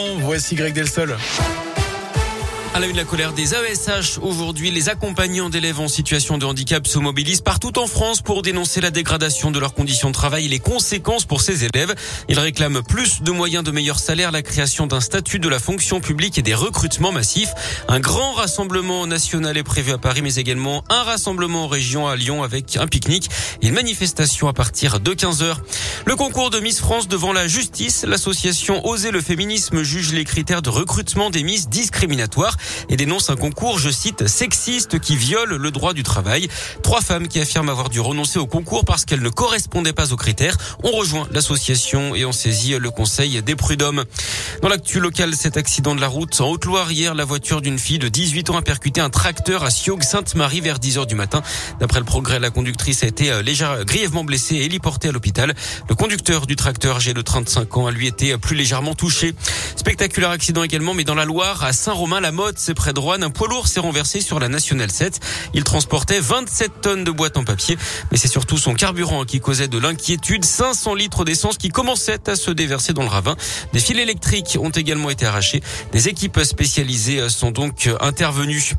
Voici Greg Delsol. À la une, la colère des AESH. Aujourd'hui, les accompagnants d'élèves en situation de handicap se mobilisent partout en France pour dénoncer la dégradation de leurs conditions de travail et les conséquences pour ces élèves. Ils réclament plus de moyens de meilleurs salaires, la création d'un statut de la fonction publique et des recrutements massifs. Un grand rassemblement national est prévu à Paris, mais également un rassemblement en région à Lyon avec un pique-nique et une manifestation à partir de 15 heures. Le concours de Miss France devant la justice, l'association Oser le féminisme juge les critères de recrutement des Miss discriminatoires et dénonce un concours, je cite, sexiste qui viole le droit du travail. Trois femmes qui affirment avoir dû renoncer au concours parce qu'elles ne correspondaient pas aux critères ont rejoint l'association et ont saisi le conseil des prud'hommes. Dans l'actu local, cet accident de la route en Haute-Loire hier, la voiture d'une fille de 18 ans a percuté un tracteur à Sioux-Sainte-Marie vers 10 heures du matin. D'après le progrès, la conductrice a été euh, légèrement, grièvement blessée et héliportée à l'hôpital. Le conducteur du tracteur, âgé de 35 ans, a lui été plus légèrement touché. Spectaculaire accident également, mais dans la Loire, à Saint-Romain-la-Motte, c'est près de Rouen, un poids lourd s'est renversé sur la Nationale 7. Il transportait 27 tonnes de boîtes en papier, mais c'est surtout son carburant qui causait de l'inquiétude. 500 litres d'essence qui commençaient à se déverser dans le ravin. Des fils électriques ont également été arrachés. Des équipes spécialisées sont donc intervenues.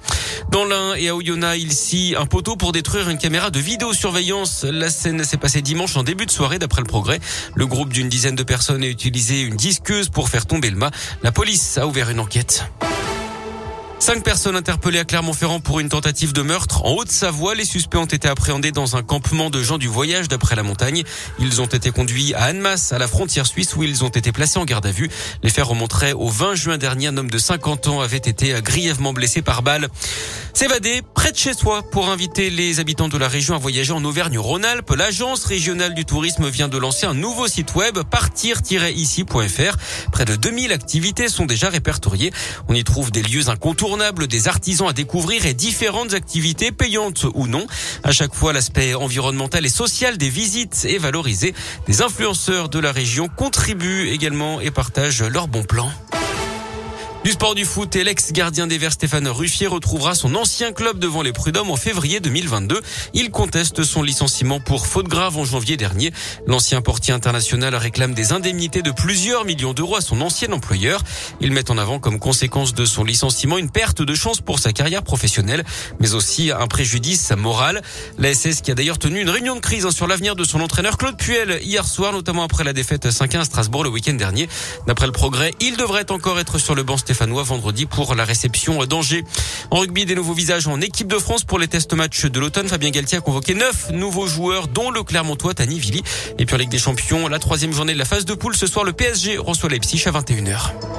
Dans l'Ain et à Oyonnax, il scie un poteau pour détruire une caméra de vidéosurveillance. La scène s'est passée dimanche en début de soirée d'après le progrès. Le groupe d'une dizaine de personnes a utilisé une disqueuse pour faire tomber le mât. La police a ouvert une enquête. Cinq personnes interpellées à Clermont-Ferrand pour une tentative de meurtre. En Haute-Savoie, les suspects ont été appréhendés dans un campement de gens du voyage d'après la montagne. Ils ont été conduits à Annemasse, à la frontière suisse, où ils ont été placés en garde à vue. Les faits remonteraient au 20 juin dernier. Un homme de 50 ans avait été grièvement blessé par balle. S'évader près de chez soi pour inviter les habitants de la région à voyager en Auvergne-Rhône-Alpes. L'agence régionale du tourisme vient de lancer un nouveau site web, partir-ici.fr. Près de 2000 activités sont déjà répertoriées. On y trouve des lieux incontournables des artisans à découvrir et différentes activités payantes ou non. À chaque fois, l'aspect environnemental et social des visites est valorisé. Des influenceurs de la région contribuent également et partagent leurs bons plans. Du sport du foot et l'ex-gardien des Verts Stéphane Ruffier retrouvera son ancien club devant les prud'hommes en février 2022. Il conteste son licenciement pour faute grave en janvier dernier. L'ancien portier international réclame des indemnités de plusieurs millions d'euros à son ancien employeur. Il met en avant comme conséquence de son licenciement une perte de chance pour sa carrière professionnelle, mais aussi un préjudice moral. La SS qui a d'ailleurs tenu une réunion de crise hein, sur l'avenir de son entraîneur Claude Puel hier soir, notamment après la défaite 5-1 à Strasbourg le week-end dernier. D'après le progrès, il devrait encore être sur le banc stéphanois vendredi pour la réception d'Angers. En rugby, des nouveaux visages en équipe de France pour les tests matchs de l'automne. Fabien Galtier a convoqué neuf nouveaux joueurs, dont le Clermontois Tani Vili. Et puis en Ligue des Champions, la troisième journée de la phase de poule. Ce soir, le PSG reçoit Leipzig à 21h.